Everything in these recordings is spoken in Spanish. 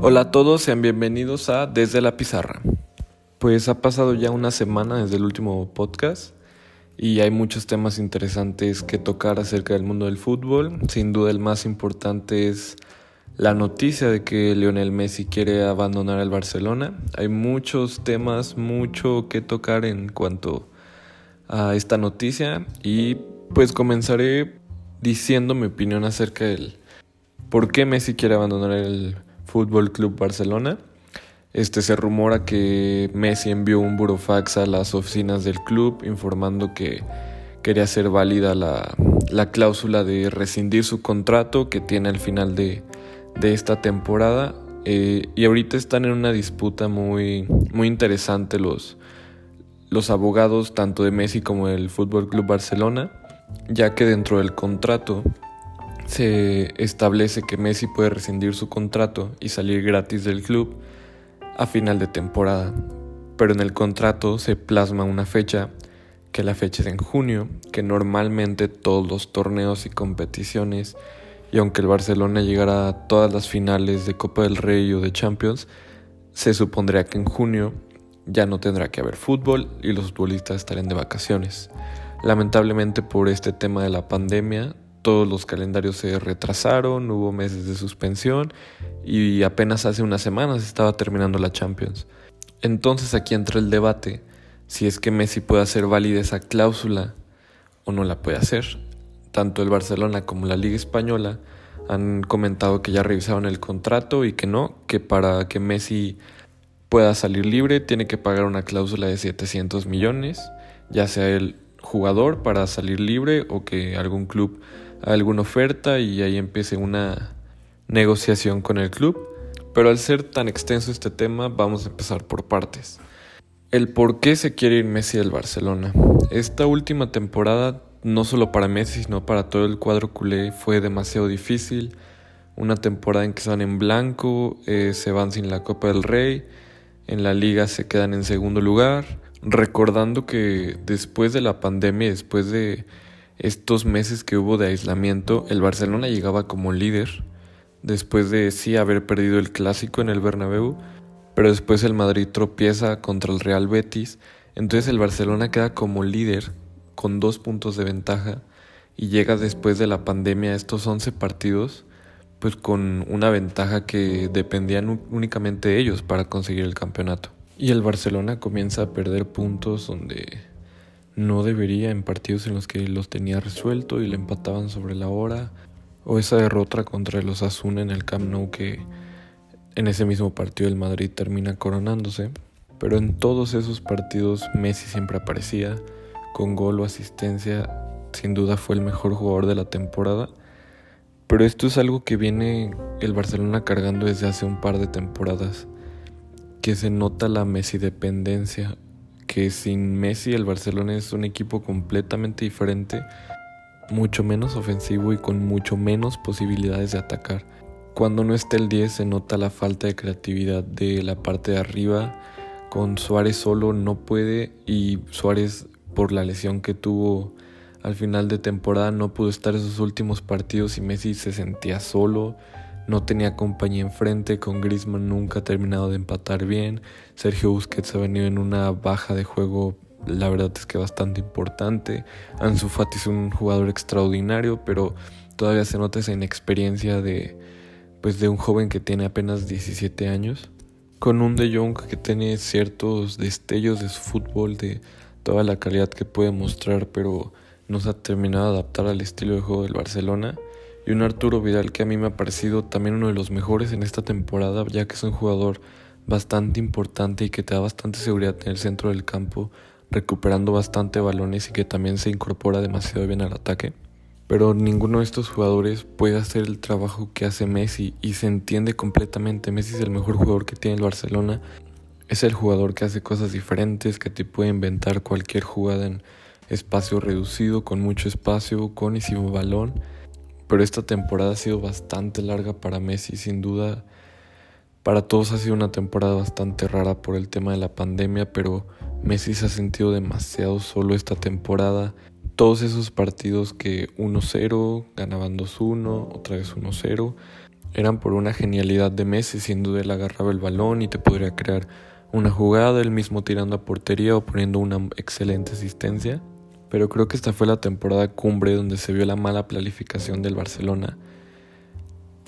Hola a todos, sean bienvenidos a Desde la Pizarra. Pues ha pasado ya una semana desde el último podcast y hay muchos temas interesantes que tocar acerca del mundo del fútbol. Sin duda el más importante es la noticia de que Lionel Messi quiere abandonar el Barcelona. Hay muchos temas, mucho que tocar en cuanto a esta noticia y pues comenzaré diciendo mi opinión acerca del por qué Messi quiere abandonar el Fútbol Club Barcelona. Este se rumora que Messi envió un burofax a las oficinas del club informando que quería hacer válida la, la cláusula de rescindir su contrato que tiene al final de, de esta temporada. Eh, y ahorita están en una disputa muy, muy interesante los, los abogados tanto de Messi como del Fútbol Club Barcelona, ya que dentro del contrato se establece que Messi puede rescindir su contrato y salir gratis del club a final de temporada, pero en el contrato se plasma una fecha, que la fecha es en junio, que normalmente todos los torneos y competiciones, y aunque el Barcelona llegara a todas las finales de Copa del Rey o de Champions, se supondría que en junio ya no tendrá que haber fútbol y los futbolistas estarán de vacaciones. Lamentablemente por este tema de la pandemia, todos los calendarios se retrasaron, hubo meses de suspensión y apenas hace unas semanas estaba terminando la Champions. Entonces aquí entra el debate si es que Messi puede hacer válida esa cláusula o no la puede hacer. Tanto el Barcelona como la Liga Española han comentado que ya revisaron el contrato y que no, que para que Messi pueda salir libre tiene que pagar una cláusula de 700 millones, ya sea el jugador para salir libre o que algún club alguna oferta y ahí empiece una negociación con el club. Pero al ser tan extenso este tema, vamos a empezar por partes. El por qué se quiere ir Messi del Barcelona. Esta última temporada, no solo para Messi, sino para todo el cuadro culé, fue demasiado difícil. Una temporada en que van en blanco, eh, se van sin la Copa del Rey, en la liga se quedan en segundo lugar. Recordando que después de la pandemia, después de estos meses que hubo de aislamiento, el Barcelona llegaba como líder, después de sí haber perdido el clásico en el Bernabéu, pero después el Madrid tropieza contra el Real Betis, entonces el Barcelona queda como líder con dos puntos de ventaja y llega después de la pandemia a estos 11 partidos pues con una ventaja que dependían únicamente de ellos para conseguir el campeonato. Y el Barcelona comienza a perder puntos donde no debería en partidos en los que los tenía resuelto y le empataban sobre la hora, o esa derrota contra los Asuna en el Camp Nou que en ese mismo partido el Madrid termina coronándose, pero en todos esos partidos Messi siempre aparecía con gol o asistencia, sin duda fue el mejor jugador de la temporada, pero esto es algo que viene el Barcelona cargando desde hace un par de temporadas, que se nota la Messi dependencia que sin Messi el Barcelona es un equipo completamente diferente, mucho menos ofensivo y con mucho menos posibilidades de atacar. Cuando no está el 10 se nota la falta de creatividad de la parte de arriba. Con Suárez solo no puede y Suárez por la lesión que tuvo al final de temporada no pudo estar esos últimos partidos y Messi se sentía solo no tenía compañía enfrente, con Griezmann nunca ha terminado de empatar bien, Sergio Busquets ha venido en una baja de juego, la verdad es que bastante importante, Ansu Fati es un jugador extraordinario, pero todavía se nota esa inexperiencia de, pues de un joven que tiene apenas 17 años, con un De Jong que tiene ciertos destellos de su fútbol, de toda la calidad que puede mostrar, pero no se ha terminado de adaptar al estilo de juego del Barcelona y un Arturo Vidal que a mí me ha parecido también uno de los mejores en esta temporada, ya que es un jugador bastante importante y que te da bastante seguridad en el centro del campo, recuperando bastante balones y que también se incorpora demasiado bien al ataque. Pero ninguno de estos jugadores puede hacer el trabajo que hace Messi y se entiende completamente. Messi es el mejor jugador que tiene el Barcelona. Es el jugador que hace cosas diferentes, que te puede inventar cualquier jugada en espacio reducido, con mucho espacio, con y sin balón pero esta temporada ha sido bastante larga para Messi, sin duda. Para todos ha sido una temporada bastante rara por el tema de la pandemia, pero Messi se ha sentido demasiado solo esta temporada. Todos esos partidos que 1-0, ganaban 2-1, otra vez 1-0, eran por una genialidad de Messi, sin duda él agarraba el balón y te podría crear una jugada, él mismo tirando a portería o poniendo una excelente asistencia. Pero creo que esta fue la temporada cumbre donde se vio la mala planificación del Barcelona.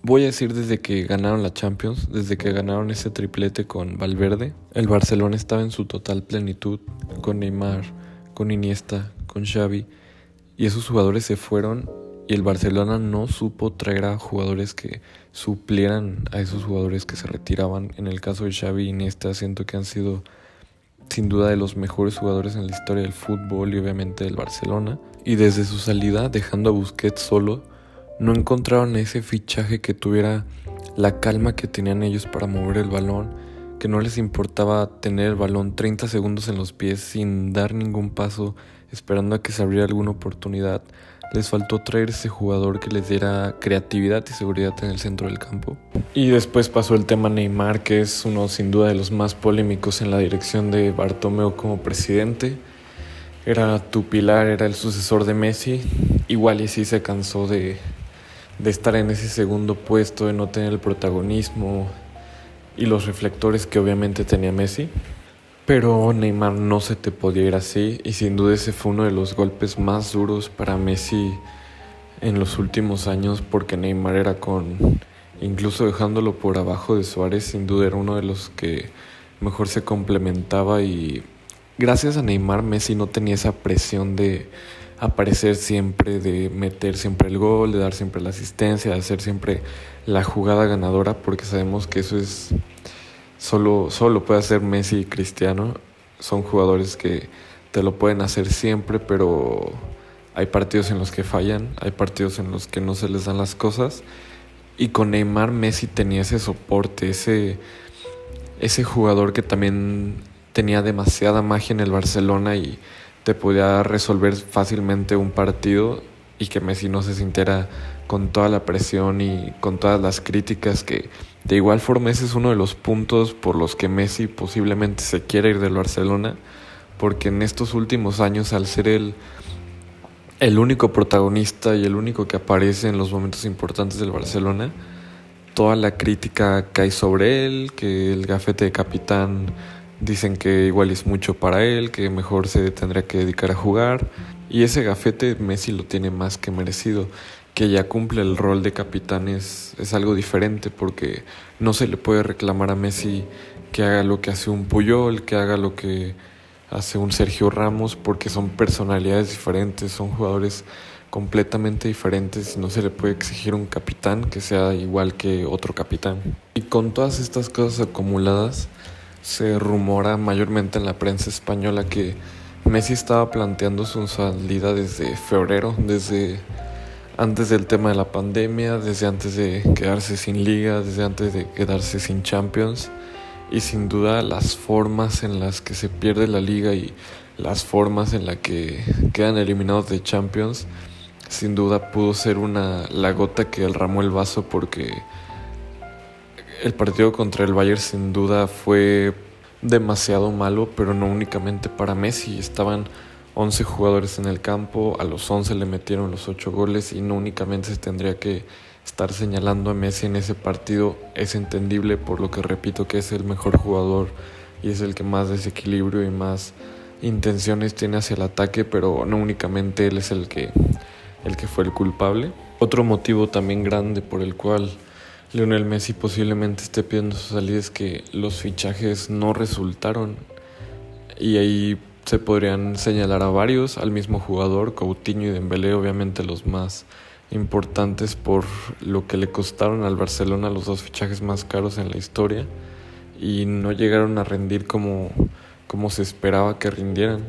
Voy a decir desde que ganaron la Champions, desde que ganaron ese triplete con Valverde, el Barcelona estaba en su total plenitud, con Neymar, con Iniesta, con Xavi, y esos jugadores se fueron y el Barcelona no supo traer a jugadores que suplieran a esos jugadores que se retiraban. En el caso de Xavi y Iniesta siento que han sido sin duda de los mejores jugadores en la historia del fútbol y obviamente del Barcelona. Y desde su salida, dejando a Busquets solo, no encontraron ese fichaje que tuviera la calma que tenían ellos para mover el balón, que no les importaba tener el balón 30 segundos en los pies sin dar ningún paso, esperando a que se abriera alguna oportunidad. Les faltó traer ese jugador que les diera creatividad y seguridad en el centro del campo. Y después pasó el tema Neymar, que es uno sin duda de los más polémicos en la dirección de Bartomeu como presidente. Era tu pilar, era el sucesor de Messi. Igual y sí se cansó de, de estar en ese segundo puesto, de no tener el protagonismo y los reflectores que obviamente tenía Messi. Pero Neymar no se te podía ir así y sin duda ese fue uno de los golpes más duros para Messi en los últimos años porque Neymar era con, incluso dejándolo por abajo de Suárez, sin duda era uno de los que mejor se complementaba y gracias a Neymar Messi no tenía esa presión de aparecer siempre, de meter siempre el gol, de dar siempre la asistencia, de hacer siempre la jugada ganadora porque sabemos que eso es Solo, solo puede hacer Messi y Cristiano. Son jugadores que te lo pueden hacer siempre, pero hay partidos en los que fallan, hay partidos en los que no se les dan las cosas. Y con Neymar Messi tenía ese soporte, ese, ese jugador que también tenía demasiada magia en el Barcelona y te podía resolver fácilmente un partido y que Messi no se sintiera con toda la presión y con todas las críticas que de igual forma, ese es uno de los puntos por los que Messi posiblemente se quiere ir del Barcelona, porque en estos últimos años, al ser el, el único protagonista y el único que aparece en los momentos importantes del Barcelona, toda la crítica cae sobre él, que el gafete de capitán dicen que igual es mucho para él, que mejor se tendría que dedicar a jugar, y ese gafete Messi lo tiene más que merecido que ya cumple el rol de capitán es, algo diferente porque no se le puede reclamar a Messi que haga lo que hace un Puyol, que haga lo que hace un Sergio Ramos, porque son personalidades diferentes, son jugadores completamente diferentes no se le puede exigir un capitán que sea igual que otro capitán. Y con todas estas cosas acumuladas, se rumora mayormente en la prensa española que Messi estaba planteando su salida desde febrero, desde antes del tema de la pandemia, desde antes de quedarse sin liga, desde antes de quedarse sin Champions. Y sin duda las formas en las que se pierde la liga y las formas en las que quedan eliminados de Champions, sin duda pudo ser una la gota que derramó el vaso porque el partido contra el Bayern sin duda fue demasiado malo, pero no únicamente para Messi, estaban 11 jugadores en el campo, a los 11 le metieron los 8 goles y no únicamente se tendría que estar señalando a Messi en ese partido, es entendible por lo que repito que es el mejor jugador y es el que más desequilibrio y más intenciones tiene hacia el ataque, pero no únicamente él es el que, el que fue el culpable. Otro motivo también grande por el cual Lionel Messi posiblemente esté pidiendo su salida es que los fichajes no resultaron y ahí se podrían señalar a varios, al mismo jugador, Coutinho y Dembélé, obviamente los más importantes por lo que le costaron al Barcelona los dos fichajes más caros en la historia y no llegaron a rendir como, como se esperaba que rindieran.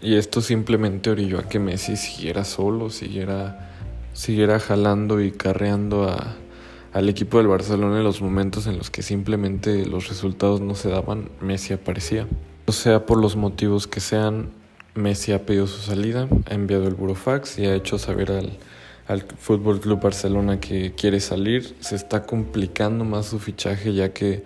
Y esto simplemente orilló a que Messi siguiera solo, siguiera, siguiera jalando y carreando a, al equipo del Barcelona en los momentos en los que simplemente los resultados no se daban, Messi aparecía sea por los motivos que sean, Messi ha pedido su salida, ha enviado el burofax y ha hecho saber al, al Fútbol Club Barcelona que quiere salir. Se está complicando más su fichaje ya que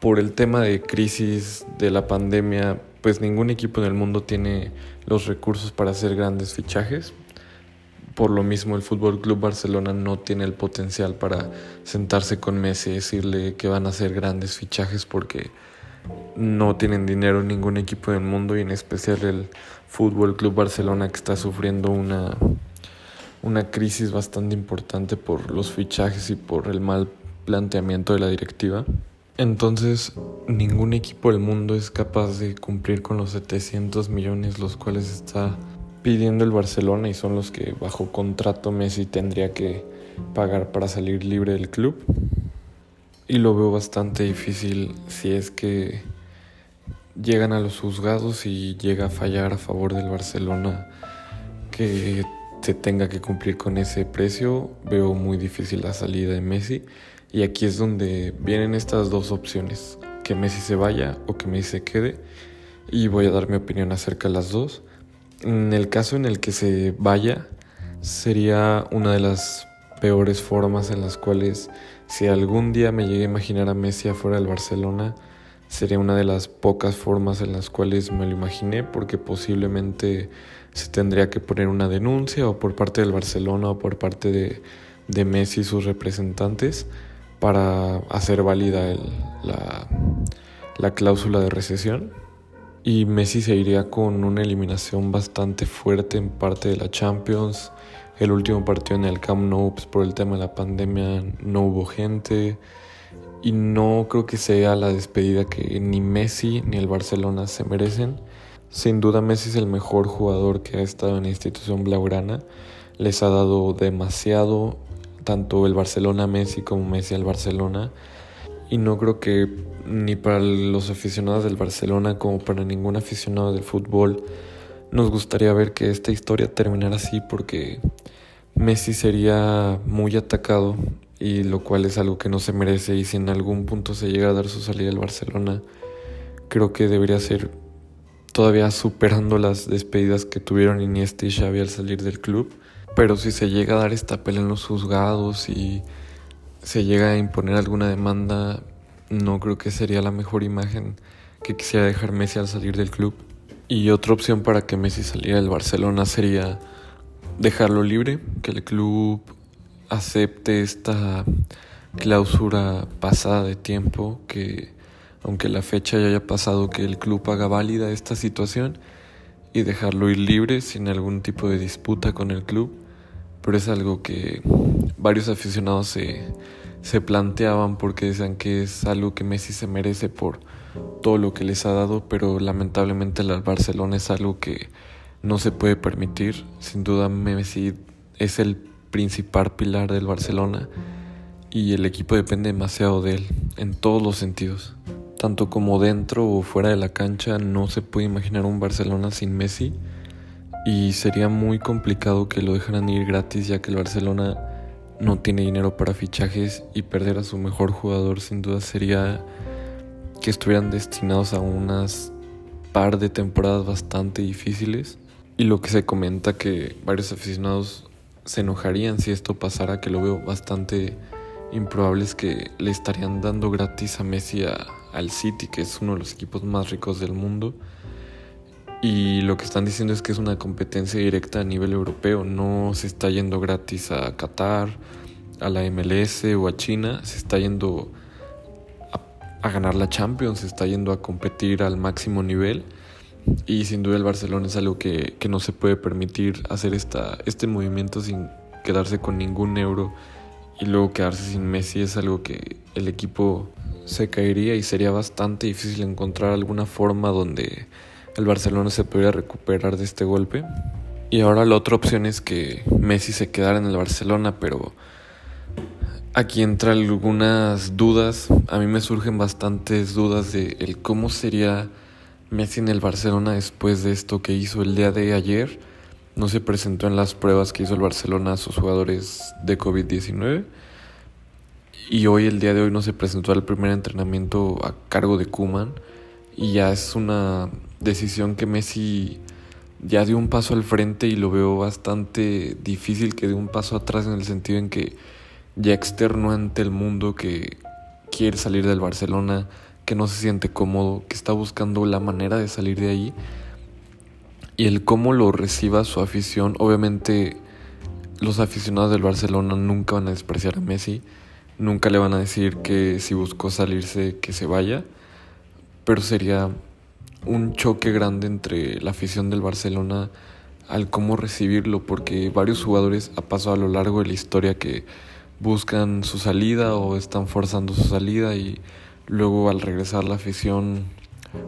por el tema de crisis de la pandemia, pues ningún equipo en el mundo tiene los recursos para hacer grandes fichajes. por lo mismo el Fútbol Club Barcelona no tiene el potencial para sentarse con Messi y decirle que van a hacer grandes fichajes porque no tienen dinero ningún equipo del mundo y en especial el Fútbol Club Barcelona que está sufriendo una una crisis bastante importante por los fichajes y por el mal planteamiento de la directiva. Entonces, ningún equipo del mundo es capaz de cumplir con los 700 millones los cuales está pidiendo el Barcelona y son los que bajo contrato Messi tendría que pagar para salir libre del club. Y lo veo bastante difícil si es que llegan a los juzgados y llega a fallar a favor del Barcelona que se tenga que cumplir con ese precio, veo muy difícil la salida de Messi. Y aquí es donde vienen estas dos opciones, que Messi se vaya o que Messi se quede. Y voy a dar mi opinión acerca de las dos. En el caso en el que se vaya, sería una de las peores formas en las cuales si algún día me llegué a imaginar a Messi afuera del Barcelona, sería una de las pocas formas en las cuales me lo imaginé porque posiblemente se tendría que poner una denuncia o por parte del Barcelona o por parte de, Messi y sus representantes para hacer válida la, la cláusula de recesión. Y Messi se iría con una eliminación bastante fuerte en parte de la Champions. El último partido en el Camp Nou, pues, por el tema de la pandemia, no hubo gente. Y no creo que sea la despedida que ni Messi ni el Barcelona se merecen. Sin duda Messi es el mejor jugador que ha estado en la institución blaugrana. Les ha dado demasiado, tanto el Barcelona a Messi como Messi al Barcelona. Y no creo que ni para los aficionados del Barcelona como para ningún aficionado del fútbol nos gustaría ver que esta historia terminara así porque Messi sería muy atacado y lo cual es algo que no se merece y si en algún punto se llega a dar su salida al Barcelona creo que debería ser todavía superando las despedidas que tuvieron Iniesta y Xavi al salir del club. Pero si se llega a dar esta pelea en los juzgados y se llega a imponer alguna demanda, no creo que sería la mejor imagen que quisiera dejar Messi al salir del club. Y otra opción para que Messi saliera del Barcelona sería dejarlo libre, que el club acepte esta clausura pasada de tiempo que aunque la fecha ya haya pasado, que el club haga válida esta situación y dejarlo ir libre sin algún tipo de disputa con el club. Pero es algo que varios aficionados se, se planteaban porque decían que es algo que Messi se merece por todo lo que les ha dado, pero lamentablemente el Barcelona es algo que no se puede permitir. Sin duda Messi es el principal pilar del Barcelona y el equipo depende demasiado de él en todos los sentidos tanto como dentro o fuera de la cancha, no se puede imaginar un Barcelona sin Messi y sería muy complicado que lo dejaran ir gratis ya que el Barcelona no tiene dinero para fichajes y perder a su mejor jugador sin duda sería que estuvieran destinados a unas par de temporadas bastante difíciles y lo que se comenta que varios aficionados se enojarían si esto pasara que lo veo bastante improbable es que le estarían dando gratis a Messi a, al City, que es uno de los equipos más ricos del mundo. Y lo que están diciendo es que es una competencia directa a nivel europeo, no se está yendo gratis a Qatar, a la MLS o a China, se está yendo a, ganar la Champions, se está yendo a competir al máximo nivel. Y sin duda el Barcelona es algo que, que no se puede permitir hacer esta, este movimiento sin quedarse con ningún euro y luego quedarse sin Messi es algo que el equipo se caería y sería bastante difícil encontrar alguna forma donde el Barcelona se pudiera recuperar de este golpe. Y ahora la otra opción es que Messi se quedara en el Barcelona, pero aquí entran algunas dudas. A mí me surgen bastantes dudas de el cómo sería Messi en el Barcelona después de esto que hizo el día de ayer. No se presentó en las pruebas que hizo el Barcelona a sus jugadores de COVID-19 y hoy, el día de hoy, no se presentó al primer entrenamiento a cargo de Kuman. Y ya es una decisión que Messi ya dio un paso al frente y lo veo bastante difícil que dé un paso atrás en el sentido en que ya externo ante el mundo que quiere salir del Barcelona, que no se siente cómodo, que está buscando la manera de salir de ahí. Y el cómo lo reciba su afición, obviamente los aficionados del Barcelona nunca van a despreciar a Messi, nunca le van a decir que si buscó salirse que se vaya, pero sería un choque grande entre la afición del Barcelona al cómo recibirlo, porque varios jugadores ha pasado a lo largo de la historia que buscan su salida o están forzando su salida y luego al regresar la afición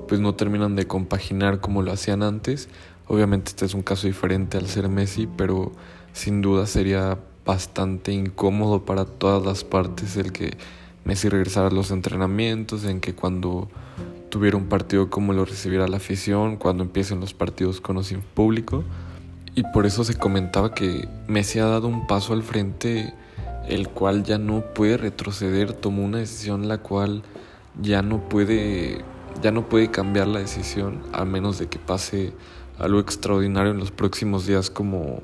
pues no terminan de compaginar como lo hacían antes. Obviamente este es un caso diferente al ser Messi, pero sin duda sería bastante incómodo para todas las partes el que Messi regresara a los entrenamientos, en que cuando tuviera un partido como lo recibiera la afición, cuando empiecen los partidos con o sin público. Y por eso se comentaba que Messi ha dado un paso al frente, el cual ya no puede retroceder, tomó una decisión la cual ya no puede, ya no puede cambiar la decisión, a menos de que pase algo extraordinario en los próximos días como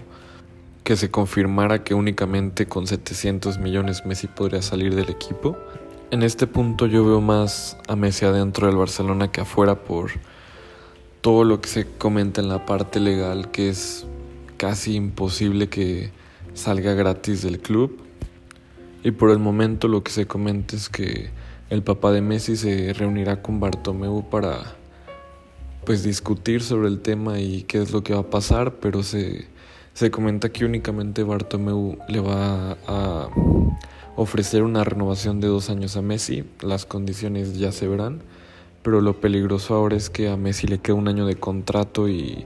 que se confirmara que únicamente con 700 millones Messi podría salir del equipo. En este punto yo veo más a Messi adentro del Barcelona que afuera por todo lo que se comenta en la parte legal, que es casi imposible que salga gratis del club. Y por el momento lo que se comenta es que el papá de Messi se reunirá con Bartomeu para pues discutir sobre el tema y qué es lo que va a pasar, pero se, se comenta que únicamente Bartomeu le va a ofrecer una renovación de dos años a Messi, las condiciones ya se verán, pero lo peligroso ahora es que a Messi le queda un año de contrato y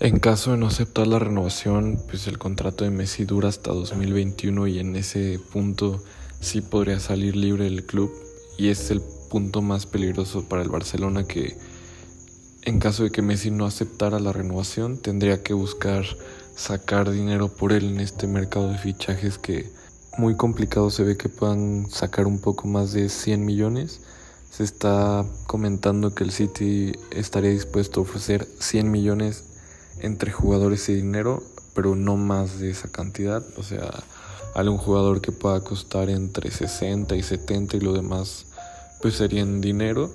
en caso de no aceptar la renovación, pues el contrato de Messi dura hasta 2021 y en ese punto sí podría salir libre del club y es el punto más peligroso para el Barcelona que en caso de que Messi no aceptara la renovación tendría que buscar sacar dinero por él en este mercado de fichajes que muy complicado se ve que puedan sacar un poco más de 100 millones. Se está comentando que el City estaría dispuesto a ofrecer 100 millones entre jugadores y dinero, pero no más de esa cantidad. O sea, algún jugador que pueda costar entre 60 y 70 y lo demás pues sería dinero.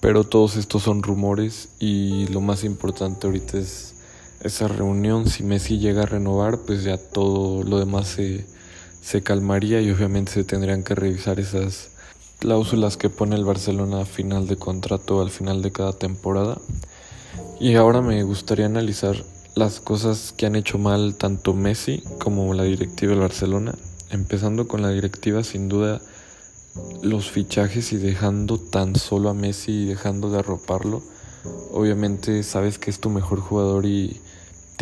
Pero todos estos son rumores y lo más importante ahorita es esa reunión. Si Messi llega a renovar, pues ya todo lo demás se se calmaría y obviamente se tendrían que revisar esas cláusulas que pone el Barcelona a final de contrato al final de cada temporada. Y ahora me gustaría analizar las cosas que han hecho mal tanto Messi como la directiva del Barcelona. Empezando con la directiva, sin duda, los fichajes y dejando tan solo a Messi y dejando de arroparlo. Obviamente sabes que es tu mejor jugador y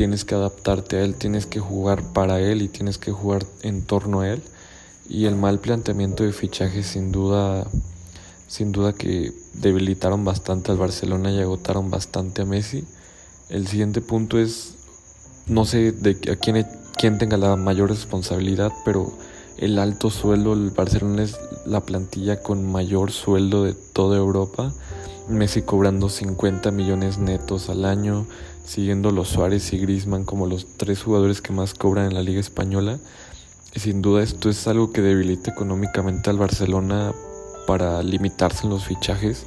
tienes que adaptarte a él, tienes que jugar para él y tienes que jugar en torno a él. Y el mal planteamiento de fichajes sin duda, sin duda que debilitaron bastante al Barcelona y agotaron bastante a Messi. El siguiente punto es, no sé de a quién, quién tenga la mayor responsabilidad, pero el alto sueldo, el Barcelona es la plantilla con mayor sueldo de toda Europa. Messi cobrando 50 millones netos al año, siguiendo los Suárez y Grisman como los tres jugadores que más cobran en la Liga Española. sin duda esto es algo que debilita económicamente al Barcelona para limitarse en los fichajes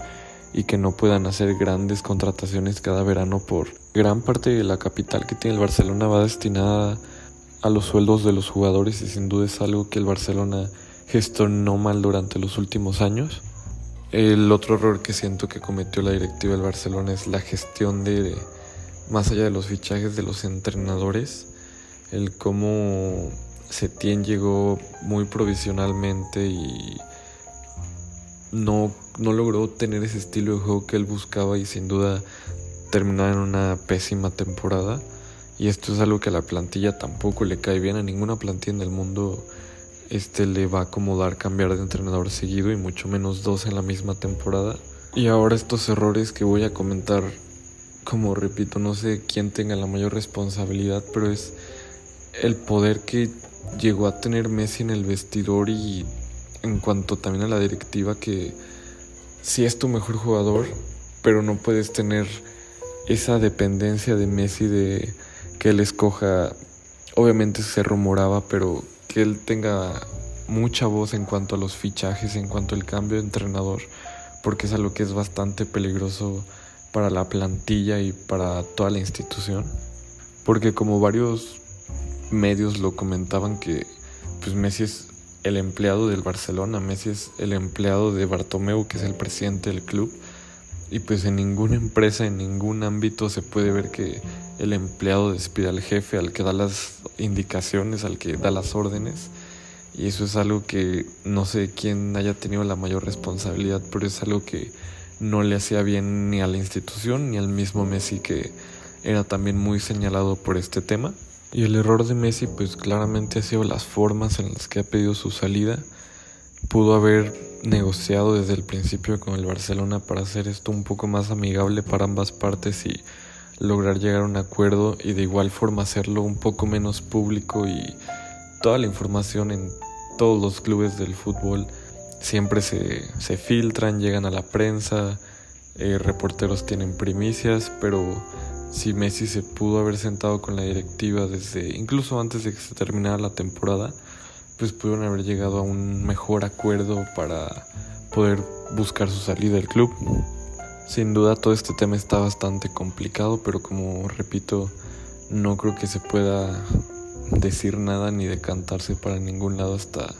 y que no puedan hacer grandes contrataciones cada verano por gran parte de la capital que tiene el Barcelona va destinada a los sueldos de los jugadores y sin duda es algo que el Barcelona gestionó mal durante los últimos años. El otro error que siento que cometió la directiva del Barcelona es la gestión de más allá de los fichajes de los entrenadores, el cómo Setien llegó muy provisionalmente y no, no logró tener ese estilo de juego que él buscaba y sin duda terminó en una pésima temporada. Y esto es algo que a la plantilla tampoco le cae bien. A ninguna plantilla en el mundo este le va a acomodar cambiar de entrenador seguido y mucho menos dos en la misma temporada. Y ahora estos errores que voy a comentar como repito, no sé quién tenga la mayor responsabilidad, pero es el poder que llegó a tener Messi en el vestidor y en cuanto también a la directiva que sí es tu mejor jugador, pero no puedes tener esa dependencia de Messi de que él escoja, obviamente se rumoraba, pero que él tenga mucha voz en cuanto a los fichajes, en cuanto al cambio de entrenador, porque es algo que es bastante peligroso para la plantilla y para toda la institución. Porque como varios medios lo comentaban que pues Messi es el empleado del Barcelona, Messi es el empleado de Bartomeu, que es el presidente del club. Y pues en ninguna empresa, en ningún ámbito se puede ver que el empleado despida al jefe, al que da las indicaciones, al que da las órdenes. Y eso es algo que no sé quién haya tenido la mayor responsabilidad, pero es algo que no le hacía bien ni a la institución ni al mismo Messi que era también muy señalado por este tema. Y el error de Messi pues claramente ha sido las formas en las que ha pedido su salida. Pudo haber negociado desde el principio con el Barcelona para hacer esto un poco más amigable para ambas partes y lograr llegar a un acuerdo y de igual forma hacerlo un poco menos público y toda la información en todos los clubes del fútbol siempre se, se filtran, llegan a la prensa, eh, reporteros tienen primicias, pero si Messi se pudo haber sentado con la directiva desde incluso antes de que se terminara la temporada, pues pudieron haber llegado a un mejor acuerdo para poder buscar su salida del club. Sin duda todo este tema está bastante complicado, pero como repito, no creo que se pueda decir nada ni decantarse para ningún lado hasta,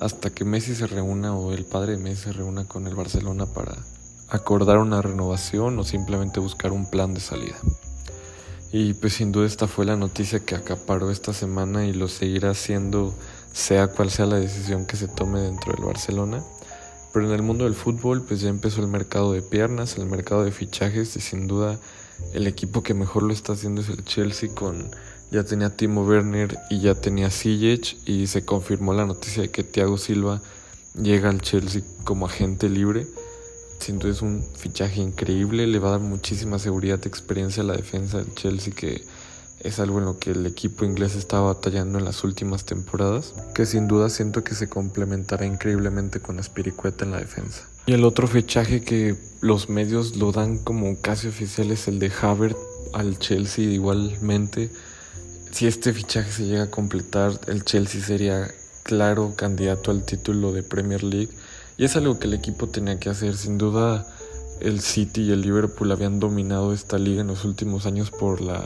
hasta que Messi se reúna o el padre de Messi se reúna con el Barcelona para acordar una renovación o simplemente buscar un plan de salida. Y pues sin duda esta fue la noticia que acaparó esta semana y lo seguirá siendo sea cual sea la decisión que se tome dentro del Barcelona. Pero en el mundo del fútbol pues ya empezó el mercado de piernas, el mercado de fichajes y sin duda el equipo que mejor lo está haciendo es el Chelsea con ya tenía Timo Werner y ya tenía Ziyech y se confirmó la noticia de que Thiago Silva llega al Chelsea como agente libre. Siento es un fichaje increíble, le va a dar muchísima seguridad y experiencia a la defensa del Chelsea que es algo en lo que el equipo inglés estaba batallando en las últimas temporadas, que sin duda siento que se complementará increíblemente con Aspiricueta en la defensa. Y el otro fichaje que los medios lo dan como casi oficial es el de Havertz al Chelsea igualmente si este fichaje se llega a completar, el Chelsea sería claro candidato al título de Premier League. Y es algo que el equipo tenía que hacer. Sin duda, el City y el Liverpool habían dominado esta liga en los últimos años por la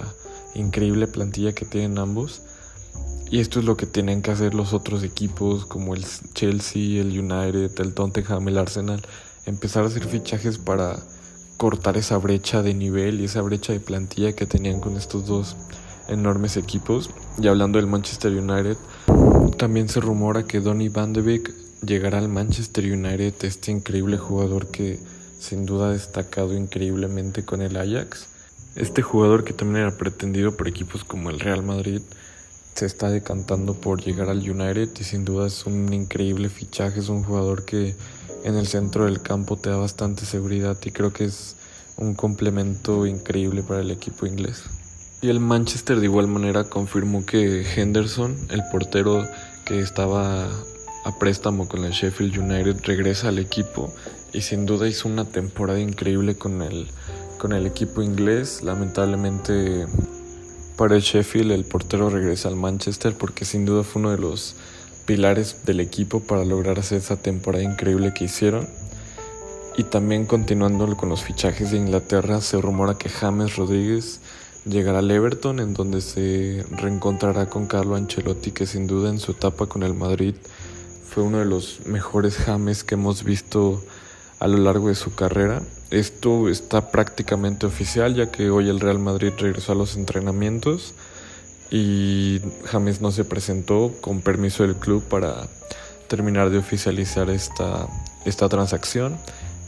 increíble plantilla que tienen ambos. Y esto es lo que tienen que hacer los otros equipos como el Chelsea, el United, el Tottenham, el Arsenal. Empezar a hacer fichajes para cortar esa brecha de nivel y esa brecha de plantilla que tenían con estos dos enormes equipos. Y hablando del Manchester United, también se rumora que Donny Van de Beek llegará al Manchester United, este increíble jugador que sin duda ha destacado increíblemente con el Ajax. Este jugador que también era pretendido por equipos como el Real Madrid se está decantando por llegar al United y sin duda es un increíble fichaje, es un jugador que en el centro del campo te da bastante seguridad y creo que es un complemento increíble para el equipo inglés. Y el Manchester de igual manera confirmó que Henderson, el portero que estaba a préstamo con el Sheffield United, regresa al equipo y sin duda hizo una temporada increíble con el, con el equipo inglés. Lamentablemente para el Sheffield el portero regresa al Manchester porque sin duda fue uno de los pilares del equipo para lograr hacer esa temporada increíble que hicieron. Y también continuando con los fichajes de Inglaterra, se rumora que James Rodríguez llegará al Everton en donde se reencontrará con Carlo Ancelotti que sin duda en su etapa con el Madrid fue uno de los mejores James que hemos visto a lo largo de su carrera. Esto está prácticamente oficial ya que hoy el Real Madrid regresó a los entrenamientos y James no se presentó con permiso del club para terminar de oficializar esta, esta transacción.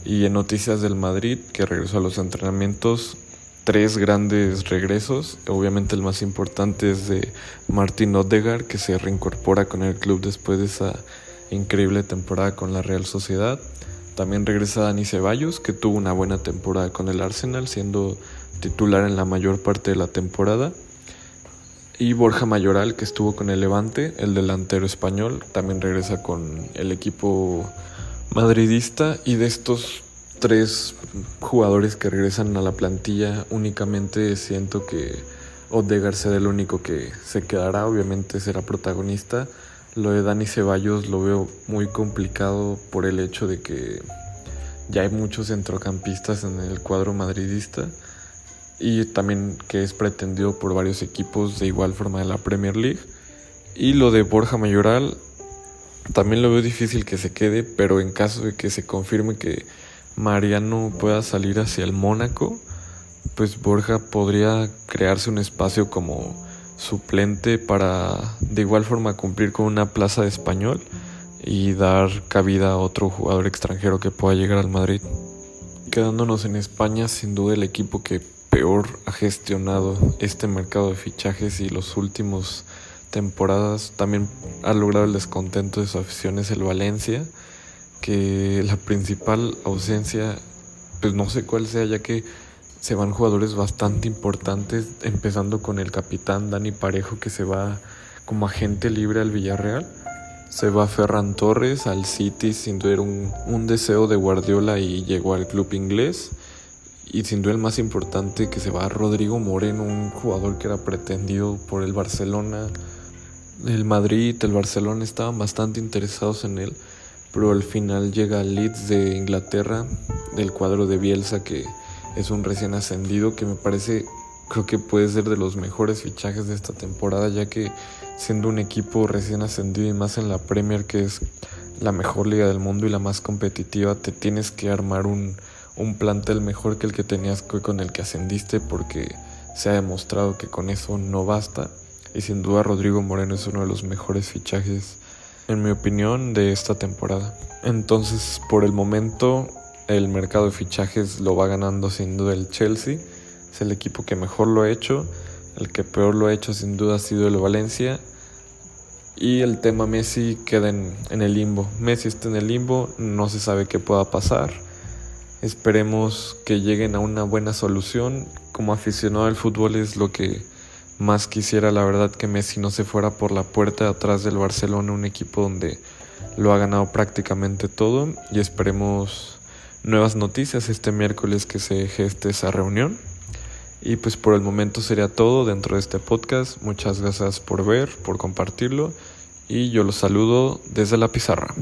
Y en noticias del Madrid, que regresó a los entrenamientos, tres grandes regresos. Obviamente el más importante es de Martin Odegaard, que se reincorpora con el club después de esa increíble temporada con la Real Sociedad. También regresa Dani Ceballos, que tuvo una buena temporada con el Arsenal, siendo titular en la mayor parte de la temporada. Y Borja Mayoral, que estuvo con el Levante, el delantero español, también regresa con el equipo madridista. Y de estos tres jugadores que regresan a la plantilla, únicamente siento que Odegaard será el único que se quedará, obviamente será protagonista. Lo de Dani Ceballos lo veo muy complicado por el hecho de que ya hay muchos centrocampistas en el cuadro madridista y también que es pretendido por varios equipos de igual forma de la Premier League. Y lo de Borja Mayoral también lo veo difícil que se quede, pero en caso de que se confirme que Mariano pueda salir hacia el Mónaco, pues Borja podría crearse un espacio como suplente para de igual forma cumplir con una plaza de español y dar cabida a otro jugador extranjero que pueda llegar al Madrid. Quedándonos en España, sin duda el equipo que peor ha gestionado este mercado de fichajes y los últimos temporadas también ha logrado el descontento de su afición es el Valencia, que la principal ausencia, pues no sé cuál sea, ya que se van jugadores bastante importantes, empezando con el capitán Dani Parejo, que se va como agente libre al Villarreal. Se va Ferran Torres al City sin duda un, un deseo de Guardiola y llegó al club inglés. Y sin duda el más importante que se va Rodrigo Moreno, un jugador que era pretendido por el Barcelona el Madrid, el Barcelona estaban bastante interesados en él, pero al final llega Leeds de Inglaterra, del cuadro de Bielsa, que es un recién ascendido, que me parece, creo que puede ser de los mejores fichajes de esta temporada, ya que siendo un equipo recién ascendido y más en la Premier, que es la mejor liga del mundo y la más competitiva, te tienes que armar un, un plantel mejor que el que tenías con el que ascendiste, porque se ha demostrado que con eso no basta y sin duda Rodrigo Moreno es uno de los mejores fichajes, en mi opinión, de esta temporada. Entonces, por el momento, el mercado de fichajes lo va ganando sin duda el Chelsea. Es el equipo que mejor lo ha hecho. El que peor lo ha hecho sin duda ha sido el Valencia. Y el tema Messi queda en, el limbo. Messi está en el limbo, no se sabe qué pueda pasar. Esperemos que lleguen a una buena solución. Como aficionado al fútbol es lo que más quisiera la verdad que Messi no se fuera por la puerta de atrás del Barcelona, un equipo donde lo ha ganado prácticamente todo y esperemos nuevas noticias este miércoles que se geste esa reunión. Y pues por el momento sería todo dentro de este podcast. Muchas gracias por ver, por compartirlo y yo los saludo desde la pizarra.